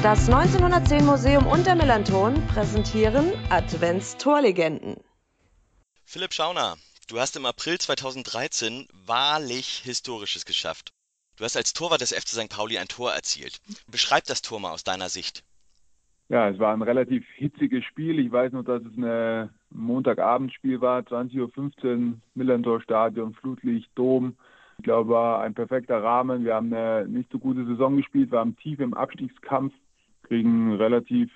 Das 1910 Museum und der Melanton präsentieren Adventstorlegenden. Philipp Schauner, du hast im April 2013 wahrlich Historisches geschafft. Du hast als Torwart des FC St. Pauli ein Tor erzielt. Beschreib das Tor mal aus deiner Sicht. Ja, es war ein relativ hitziges Spiel. Ich weiß nur, dass es ein Montagabendspiel war, 20.15 Uhr, Millantor Stadion, Flutlicht, Dom. Ich glaube, war ein perfekter Rahmen. Wir haben eine nicht so gute Saison gespielt, waren tief im Abstiegskampf, kriegen relativ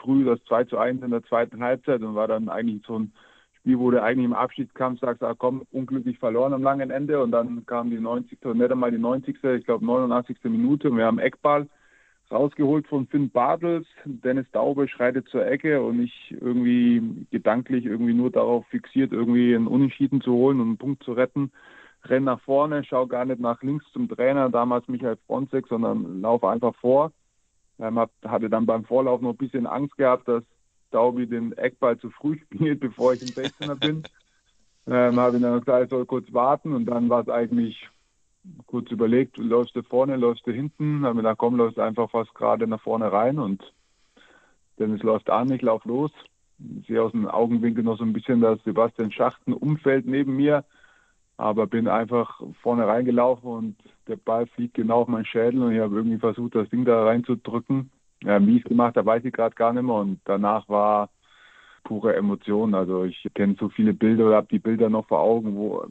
früh das 2 zu 1 in der zweiten Halbzeit und war dann eigentlich so ein Spiel, wo du eigentlich im Abstiegskampf sagst, ah, komm, unglücklich verloren am langen Ende und dann kam die 90. und nicht einmal die 90. ich glaube 89. Minute und wir haben Eckball rausgeholt von Finn Bartels. Dennis Daube schreitet zur Ecke und ich irgendwie gedanklich irgendwie nur darauf fixiert, irgendwie einen Unentschieden zu holen und einen Punkt zu retten. Renn nach vorne, schau gar nicht nach links zum Trainer, damals Michael Fronzek, sondern laufe einfach vor. Ähm, hatte dann beim Vorlauf noch ein bisschen Angst gehabt, dass Daubi den Eckball zu früh spielt, bevor ich im 16er bin. Ähm, habe ihn dann gesagt, ich soll kurz warten und dann war es eigentlich kurz überlegt, läufst du vorne, läufst du hinten? Haben wir gedacht, komm, läufst einfach fast gerade nach vorne rein und Dennis läuft an, ich lauf los. Ich sehe aus dem Augenwinkel noch so ein bisschen das Sebastian Schachten Umfeld neben mir, aber bin einfach vorne reingelaufen und der Ball fliegt genau auf meinen Schädel und ich habe irgendwie versucht, das Ding da reinzudrücken. Ja, wie gemacht habe, weiß ich gerade gar nicht mehr und danach war pure Emotion. Also ich kenne so viele Bilder oder habe die Bilder noch vor Augen, wo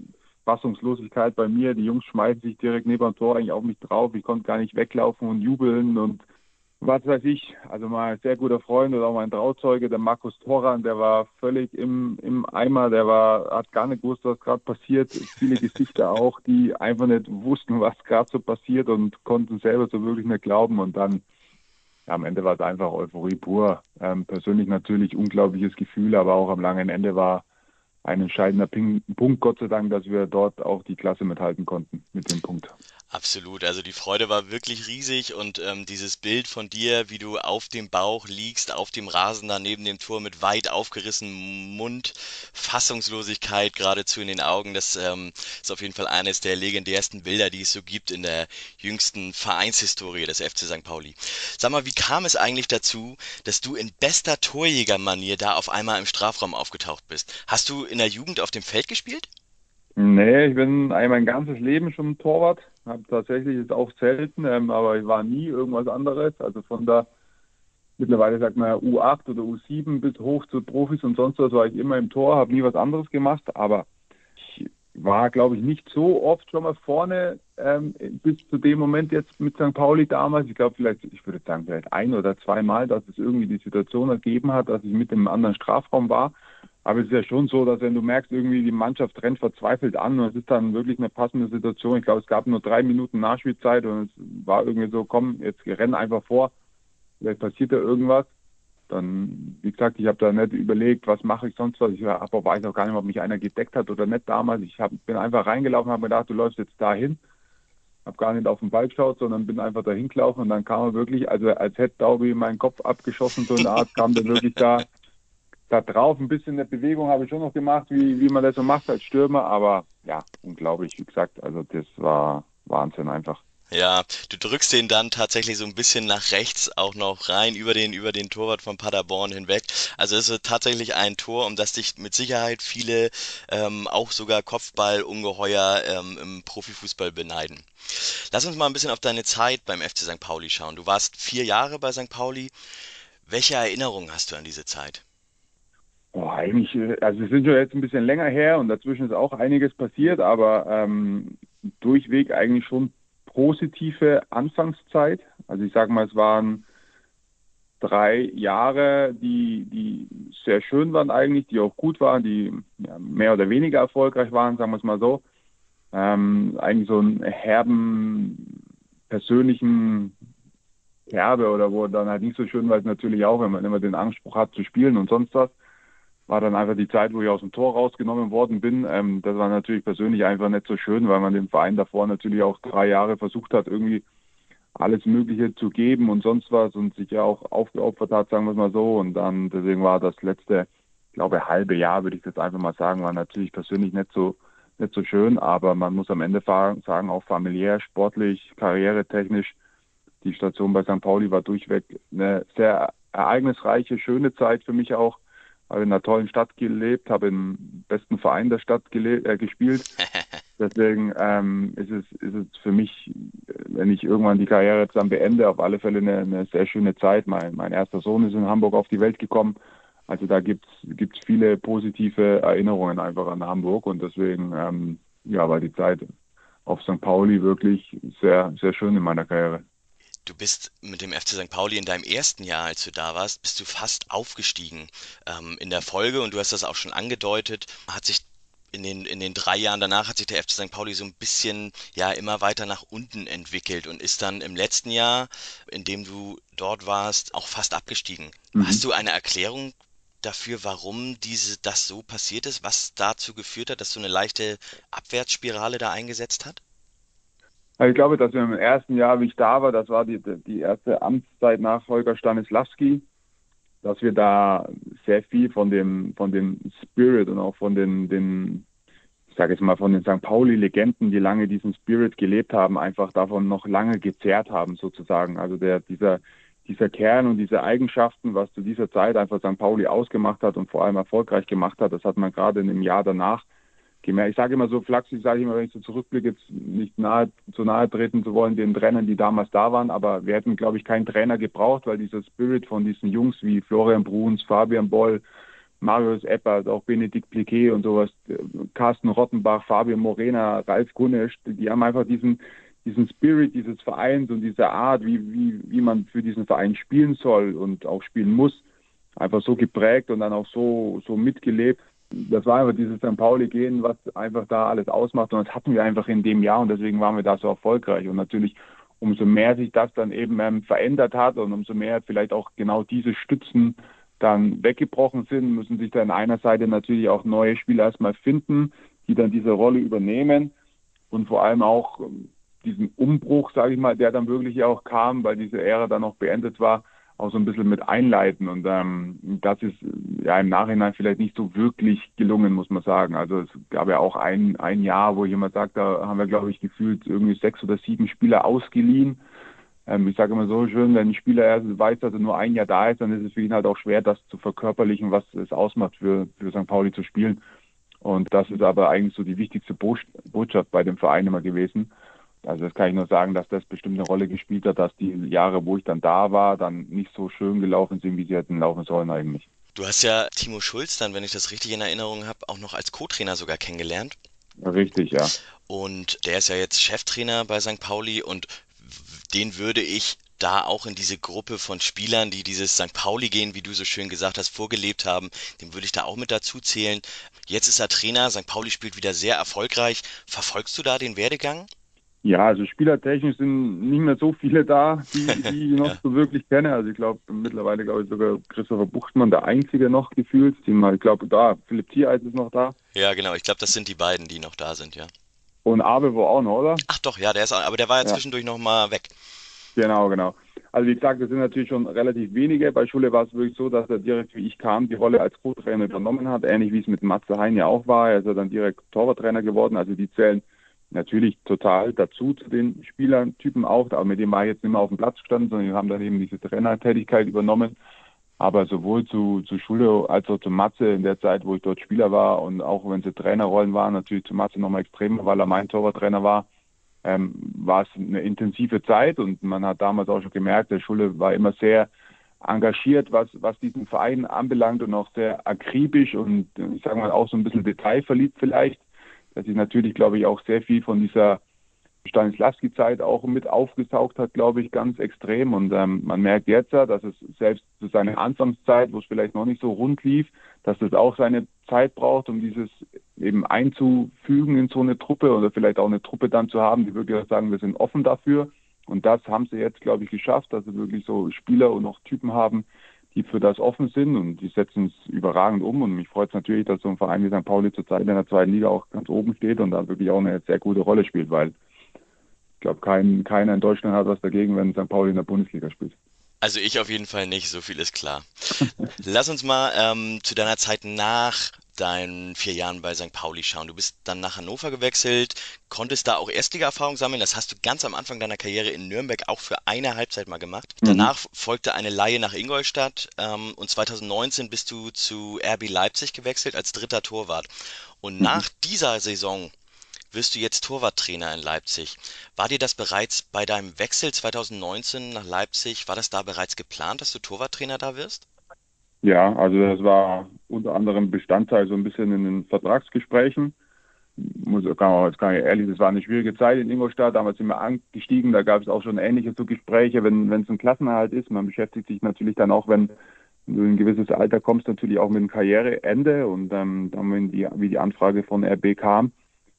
Fassungslosigkeit bei mir. Die Jungs schmeißen sich direkt neben dem Tor eigentlich auf mich drauf. Ich konnte gar nicht weglaufen und jubeln und was weiß ich. Also mein sehr guter Freund oder auch mein Trauzeuge, der Markus Toran, der war völlig im, im Eimer. Der war, hat gar nicht gewusst, was gerade passiert. Viele Gesichter auch, die einfach nicht wussten, was gerade so passiert und konnten selber so wirklich nicht glauben. Und dann ja, am Ende war es einfach Euphorie pur. Ähm, persönlich natürlich unglaubliches Gefühl, aber auch am langen Ende war ein entscheidender Punkt, Gott sei Dank, dass wir dort auch die Klasse mithalten konnten mit dem Punkt. Absolut, also die Freude war wirklich riesig und ähm, dieses Bild von dir, wie du auf dem Bauch liegst, auf dem Rasen da neben dem Tor mit weit aufgerissenem Mund, Fassungslosigkeit geradezu in den Augen, das ähm, ist auf jeden Fall eines der legendärsten Bilder, die es so gibt in der jüngsten Vereinshistorie des FC St. Pauli. Sag mal, wie kam es eigentlich dazu, dass du in bester Torjägermanier da auf einmal im Strafraum aufgetaucht bist? Hast du in der Jugend auf dem Feld gespielt? Nee, ich bin mein ganzes Leben schon Torwart. Habe tatsächlich ist auch selten, ähm, aber ich war nie irgendwas anderes. Also von da mittlerweile sagt man ja U8 oder U7 bis hoch zu Profis und sonst was war ich immer im Tor, habe nie was anderes gemacht, aber ich war, glaube ich, nicht so oft schon mal vorne ähm, bis zu dem Moment jetzt mit St. Pauli damals. Ich glaube vielleicht, ich würde sagen, vielleicht ein oder zweimal, dass es irgendwie die Situation ergeben hat, dass ich mit dem anderen Strafraum war. Aber es ist ja schon so, dass wenn du merkst, irgendwie die Mannschaft rennt verzweifelt an und es ist dann wirklich eine passende Situation. Ich glaube, es gab nur drei Minuten Nachspielzeit und es war irgendwie so, komm, jetzt renn einfach vor, vielleicht passiert da irgendwas. Dann, wie gesagt, ich habe da nicht überlegt, was mache ich sonst was. Ich auch weiß auch gar nicht, ob mich einer gedeckt hat oder nicht damals. Ich hab, bin einfach reingelaufen, habe gedacht, du läufst jetzt dahin. Habe gar nicht auf den Ball geschaut, sondern bin einfach dahin gelaufen und dann kam er wirklich, also als hätte Daubi meinen Kopf abgeschossen, so eine Art, kam der wirklich da da drauf ein bisschen eine Bewegung habe ich schon noch gemacht, wie, wie man das so macht als Stürmer, aber ja, unglaublich, wie gesagt, also das war Wahnsinn einfach. Ja, du drückst den dann tatsächlich so ein bisschen nach rechts auch noch rein über den über den Torwart von Paderborn hinweg. Also es ist tatsächlich ein Tor, um das dich mit Sicherheit viele ähm, auch sogar Kopfballungeheuer ähm, im Profifußball beneiden. Lass uns mal ein bisschen auf deine Zeit beim FC St. Pauli schauen. Du warst vier Jahre bei St. Pauli. Welche Erinnerungen hast du an diese Zeit? Boah, eigentlich, äh, also es sind schon jetzt ein bisschen länger her und dazwischen ist auch einiges passiert, aber ähm, durchweg eigentlich schon positive Anfangszeit. Also ich sage mal, es waren drei Jahre, die, die sehr schön waren eigentlich, die auch gut waren, die ja, mehr oder weniger erfolgreich waren, sagen wir es mal so. Ähm, eigentlich so einen herben, persönlichen Herbe oder wo dann halt nicht so schön war es natürlich auch, wenn man immer den Anspruch hat zu spielen und sonst was war dann einfach die Zeit, wo ich aus dem Tor rausgenommen worden bin. Ähm, das war natürlich persönlich einfach nicht so schön, weil man dem Verein davor natürlich auch drei Jahre versucht hat, irgendwie alles Mögliche zu geben und sonst was und sich ja auch aufgeopfert hat, sagen wir es mal so. Und dann, deswegen war das letzte, glaube halbe Jahr, würde ich jetzt einfach mal sagen, war natürlich persönlich nicht so, nicht so schön, aber man muss am Ende sagen, auch familiär, sportlich, karrieretechnisch, die Station bei St. Pauli war durchweg eine sehr ereignisreiche, schöne Zeit für mich auch. Habe in einer tollen Stadt gelebt, habe im besten Verein der Stadt äh, gespielt. Deswegen ähm, ist, es, ist es für mich, wenn ich irgendwann die Karriere jetzt dann beende, auf alle Fälle eine, eine sehr schöne Zeit. Mein, mein erster Sohn ist in Hamburg auf die Welt gekommen. Also da gibt es viele positive Erinnerungen einfach an Hamburg und deswegen ähm, ja, war die Zeit auf St. Pauli wirklich sehr, sehr schön in meiner Karriere. Du bist mit dem FC St. Pauli in deinem ersten Jahr, als du da warst, bist du fast aufgestiegen ähm, in der Folge und du hast das auch schon angedeutet, hat sich in den, in den drei Jahren danach hat sich der FC St. Pauli so ein bisschen ja immer weiter nach unten entwickelt und ist dann im letzten Jahr, in dem du dort warst, auch fast abgestiegen. Mhm. Hast du eine Erklärung dafür, warum diese, das so passiert ist, was dazu geführt hat, dass so eine leichte Abwärtsspirale da eingesetzt hat? Also ich glaube, dass wir im ersten Jahr, wie ich da war, das war die, die erste Amtszeit nach Holger Stanislawski, dass wir da sehr viel von dem, von dem Spirit und auch von den, den ich sage jetzt mal, von den St. Pauli-Legenden, die lange diesen Spirit gelebt haben, einfach davon noch lange gezehrt haben, sozusagen. Also der, dieser, dieser Kern und diese Eigenschaften, was zu dieser Zeit einfach St. Pauli ausgemacht hat und vor allem erfolgreich gemacht hat, das hat man gerade in dem Jahr danach gemerkt. Ich sage immer so flachsig, sage ich immer, wenn ich so zurückblicke, jetzt nicht nahe, zu nahe treten zu wollen den Trainern, die damals da waren, aber wir hätten, glaube ich, keinen Trainer gebraucht, weil dieser Spirit von diesen Jungs wie Florian Bruns, Fabian Boll, Marius Eppert, auch Benedikt Pliquet und sowas, Carsten Rottenbach, Fabian Morena, Ralf Gunesch, die haben einfach diesen, diesen Spirit dieses Vereins und diese Art, wie, wie, wie man für diesen Verein spielen soll und auch spielen muss, einfach so geprägt und dann auch so, so mitgelebt. Das war einfach dieses St. Pauli-Gehen, was einfach da alles ausmacht und das hatten wir einfach in dem Jahr und deswegen waren wir da so erfolgreich und natürlich umso mehr sich das dann eben ähm, verändert hat und umso mehr vielleicht auch genau diese Stützen dann weggebrochen sind, müssen sich dann einer Seite natürlich auch neue Spieler erstmal finden, die dann diese Rolle übernehmen und vor allem auch ähm, diesen Umbruch, sage ich mal, der dann wirklich auch kam, weil diese Ära dann noch beendet war, auch so ein bisschen mit einleiten. Und ähm, das ist ja im Nachhinein vielleicht nicht so wirklich gelungen, muss man sagen. Also es gab ja auch ein, ein Jahr, wo jemand sagt, da haben wir, glaube ich, gefühlt irgendwie sechs oder sieben Spieler ausgeliehen. Ähm, ich sage immer so schön, wenn ein Spieler erst weiß, dass er nur ein Jahr da ist, dann ist es für ihn halt auch schwer, das zu verkörperlichen, was es ausmacht, für, für St. Pauli zu spielen. Und das ist aber eigentlich so die wichtigste Botschaft bei dem Verein immer gewesen. Also das kann ich nur sagen, dass das bestimmt eine Rolle gespielt hat, dass die Jahre, wo ich dann da war, dann nicht so schön gelaufen sind, wie sie hätten laufen sollen eigentlich. Du hast ja Timo Schulz dann, wenn ich das richtig in Erinnerung habe, auch noch als Co-Trainer sogar kennengelernt. Richtig, ja. Und der ist ja jetzt Cheftrainer bei St. Pauli und den würde ich da auch in diese Gruppe von Spielern, die dieses St. Pauli gehen, wie du so schön gesagt hast, vorgelebt haben, den würde ich da auch mit dazu zählen. Jetzt ist er Trainer, St. Pauli spielt wieder sehr erfolgreich. Verfolgst du da den Werdegang? Ja, also spielertechnisch sind nicht mehr so viele da, die, die ich noch ja. so wirklich kenne. Also ich glaube, mittlerweile glaube ich sogar Christopher Buchtmann der Einzige noch gefühlt. Ich glaube, da, Philipp Tiereis ist noch da. Ja, genau. Ich glaube, das sind die beiden, die noch da sind, ja. Und Abe war auch noch, oder? Ach doch, ja, der ist, aber der war ja, ja. zwischendurch noch mal weg. Genau, genau. Also wie gesagt, das sind natürlich schon relativ wenige. Bei Schule war es wirklich so, dass er direkt, wie ich kam, die Rolle als Co-Trainer übernommen hat, ähnlich wie es mit Matze Hein ja auch war. Er ist dann direkt Torwarttrainer geworden. Also die zählen natürlich total dazu zu den Spielertypen auch, aber mit dem war ich jetzt nicht mehr auf dem Platz gestanden, sondern wir haben dann eben diese Trainertätigkeit übernommen. Aber sowohl zu, zu Schule als auch zu Matze in der Zeit, wo ich dort Spieler war und auch wenn sie Trainerrollen waren, natürlich zu Matze nochmal extremer, weil er mein Torwarttrainer war, ähm, war es eine intensive Zeit und man hat damals auch schon gemerkt, der Schule war immer sehr engagiert, was, was diesen Verein anbelangt und auch sehr akribisch und ich sage mal auch so ein bisschen detailverliebt vielleicht dass sich natürlich, glaube ich, auch sehr viel von dieser Stanislavski-Zeit auch mit aufgesaugt hat, glaube ich, ganz extrem. Und ähm, man merkt jetzt ja, dass es selbst zu seiner Anfangszeit, wo es vielleicht noch nicht so rund lief, dass es auch seine Zeit braucht, um dieses eben einzufügen in so eine Truppe oder vielleicht auch eine Truppe dann zu haben, die wirklich sagen, wir sind offen dafür. Und das haben sie jetzt, glaube ich, geschafft, dass sie wirklich so Spieler und auch Typen haben, die für das offen sind und die setzen es überragend um. Und mich freut es natürlich, dass so ein Verein wie St. Pauli zurzeit in der zweiten Liga auch ganz oben steht und da wirklich auch eine sehr gute Rolle spielt, weil ich glaube, kein, keiner in Deutschland hat was dagegen, wenn St. Pauli in der Bundesliga spielt. Also ich auf jeden Fall nicht, so viel ist klar. Lass uns mal ähm, zu deiner Zeit nach deinen vier Jahren bei St. Pauli schauen. Du bist dann nach Hannover gewechselt, konntest da auch Erstliga-Erfahrung sammeln. Das hast du ganz am Anfang deiner Karriere in Nürnberg auch für eine Halbzeit mal gemacht. Mhm. Danach folgte eine Laie nach Ingolstadt ähm, und 2019 bist du zu RB Leipzig gewechselt als dritter Torwart. Und mhm. nach dieser Saison wirst du jetzt Torwarttrainer in Leipzig. War dir das bereits bei deinem Wechsel 2019 nach Leipzig, war das da bereits geplant, dass du Torwarttrainer da wirst? Ja, also das war unter anderem Bestandteil so ein bisschen in den Vertragsgesprächen. Muss, kann man jetzt kann ich ehrlich, das war eine schwierige Zeit in Ingolstadt. Damals sind wir angestiegen, da gab es auch schon ähnliche so Gespräche, wenn es ein Klassenerhalt ist. Man beschäftigt sich natürlich dann auch, wenn du in ein gewisses Alter kommst, natürlich auch mit dem Karriereende. Und ähm, dann, wenn die, wie die Anfrage von RB kam,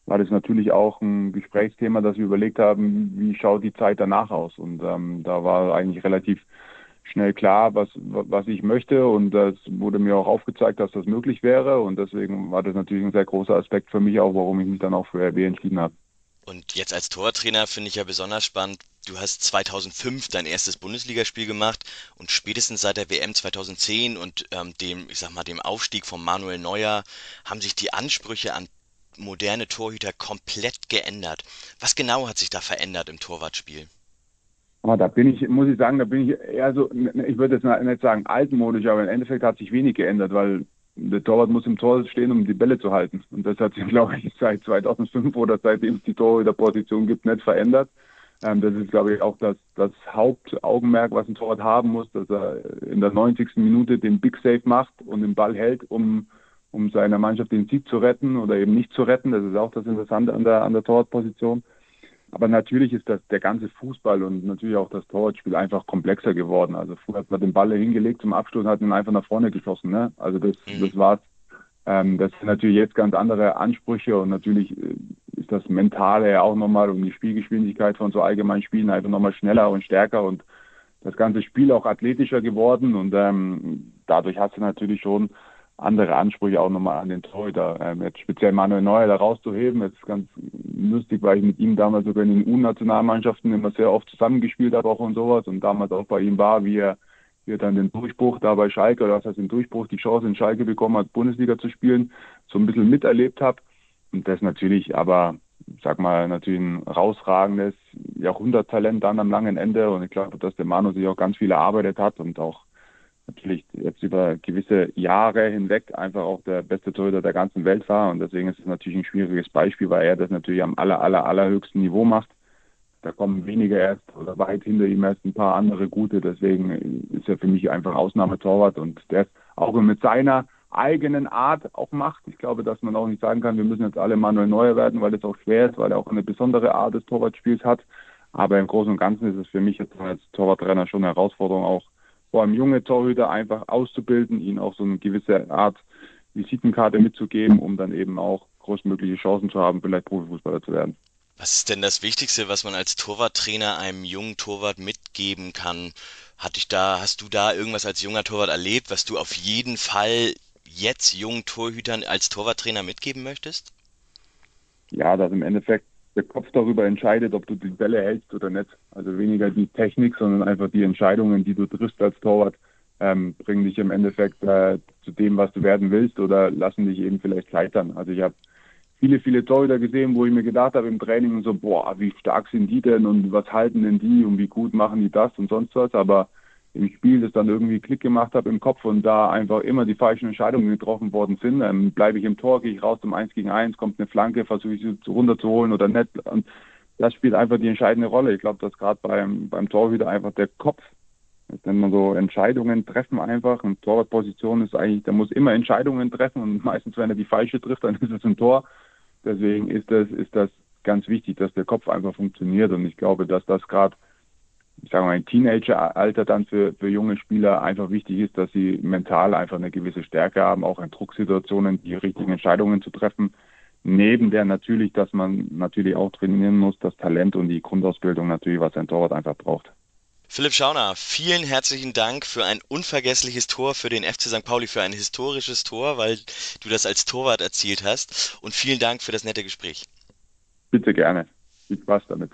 war das natürlich auch ein Gesprächsthema, dass wir überlegt haben, wie schaut die Zeit danach aus. Und ähm, da war eigentlich relativ schnell klar, was, was ich möchte. Und das wurde mir auch aufgezeigt, dass das möglich wäre. Und deswegen war das natürlich ein sehr großer Aspekt für mich auch, warum ich mich dann auch für RB entschieden habe. Und jetzt als Tortrainer finde ich ja besonders spannend, du hast 2005 dein erstes Bundesligaspiel gemacht und spätestens seit der WM 2010 und ähm, dem, ich sag mal, dem Aufstieg von Manuel Neuer haben sich die Ansprüche an moderne Torhüter komplett geändert. Was genau hat sich da verändert im Torwartspiel? Da bin ich, muss ich sagen, da bin ich eher so, ich würde jetzt nicht sagen altmodisch, aber im Endeffekt hat sich wenig geändert, weil der Torwart muss im Tor stehen, um die Bälle zu halten. Und das hat sich, glaube ich, seit 2005 oder seitdem es die Torhüterposition gibt, nicht verändert. Ähm, das ist, glaube ich, auch das, das Hauptaugenmerk, was ein Torwart haben muss, dass er in der 90. Minute den Big Save macht und den Ball hält, um um seiner Mannschaft den Sieg zu retten oder eben nicht zu retten. Das ist auch das Interessante an der, an der Torwartposition. Aber natürlich ist das der ganze Fußball und natürlich auch das Torwartspiel einfach komplexer geworden. Also früher hat man den Ball hingelegt zum Abschluss und hat ihn einfach nach vorne geschossen. Ne? Also das, mhm. das war's. Ähm, das sind natürlich jetzt ganz andere Ansprüche und natürlich äh, ist das Mentale ja auch nochmal um die Spielgeschwindigkeit von so allgemeinen Spielen einfach nochmal schneller und stärker und das ganze Spiel auch athletischer geworden und ähm, dadurch hast du natürlich schon andere Ansprüche auch nochmal an den Torhüter. Ähm, jetzt speziell Manuel Neuer da rauszuheben, jetzt ganz lustig, weil ich mit ihm damals sogar in den U-Nationalmannschaften immer sehr oft zusammengespielt habe auch und sowas und damals auch bei ihm war, wie er, wie er dann den Durchbruch da bei Schalke oder was heißt den Durchbruch, die Chance in Schalke bekommen hat, Bundesliga zu spielen, so ein bisschen miterlebt habe. Und das natürlich aber, sag mal, natürlich ein rausragendes Jahrhunderttalent dann am langen Ende und ich glaube, dass der Manu sich auch ganz viel erarbeitet hat und auch natürlich jetzt über gewisse Jahre hinweg einfach auch der beste Torhüter der ganzen Welt war. Und deswegen ist es natürlich ein schwieriges Beispiel, weil er das natürlich am aller, aller, allerhöchsten Niveau macht. Da kommen weniger erst oder weit hinter ihm erst ein paar andere gute. Deswegen ist er für mich einfach Ausnahmetorwart und der es auch mit seiner eigenen Art auch macht. Ich glaube, dass man auch nicht sagen kann, wir müssen jetzt alle Manuel Neuer werden, weil das auch schwer ist, weil er auch eine besondere Art des Torwartspiels hat. Aber im Großen und Ganzen ist es für mich jetzt als Torwarttrainer schon eine Herausforderung, auch vor allem junge Torhüter einfach auszubilden, ihnen auch so eine gewisse Art Visitenkarte mitzugeben, um dann eben auch großmögliche Chancen zu haben, vielleicht Profifußballer zu werden. Was ist denn das Wichtigste, was man als Torwarttrainer einem jungen Torwart mitgeben kann? Hat dich da, hast du da irgendwas als junger Torwart erlebt, was du auf jeden Fall jetzt jungen Torhütern als Torwarttrainer mitgeben möchtest? Ja, dass im Endeffekt der Kopf darüber entscheidet, ob du die Bälle hältst oder nicht. Also weniger die Technik, sondern einfach die Entscheidungen, die du triffst als Torwart, ähm, bringen dich im Endeffekt äh, zu dem, was du werden willst oder lassen dich eben vielleicht scheitern. Also ich habe viele, viele Torhüter gesehen, wo ich mir gedacht habe im Training so, boah, wie stark sind die denn und was halten denn die und wie gut machen die das und sonst was. Aber im Spiel das dann irgendwie Klick gemacht habe im Kopf und da einfach immer die falschen Entscheidungen getroffen worden sind. Ähm, Bleibe ich im Tor, gehe ich raus zum 1 gegen 1, kommt eine Flanke, versuche ich sie runterzuholen oder nicht. Und das spielt einfach die entscheidende Rolle. Ich glaube, dass gerade beim, beim Torhüter einfach der Kopf, wenn man so Entscheidungen treffen einfach, und Torwartposition ist eigentlich, der muss immer Entscheidungen treffen und meistens, wenn er die falsche trifft, dann ist es ein Tor. Deswegen ist das, ist das ganz wichtig, dass der Kopf einfach funktioniert und ich glaube, dass das gerade ich sage mal, im Teenageralter dann für, für junge Spieler einfach wichtig ist, dass sie mental einfach eine gewisse Stärke haben, auch in Drucksituationen die richtigen Entscheidungen zu treffen. Neben der natürlich, dass man natürlich auch trainieren muss, das Talent und die Grundausbildung natürlich, was ein Torwart einfach braucht. Philipp Schauner, vielen herzlichen Dank für ein unvergessliches Tor für den FC St. Pauli, für ein historisches Tor, weil du das als Torwart erzielt hast. Und vielen Dank für das nette Gespräch. Bitte gerne. Viel Spaß damit.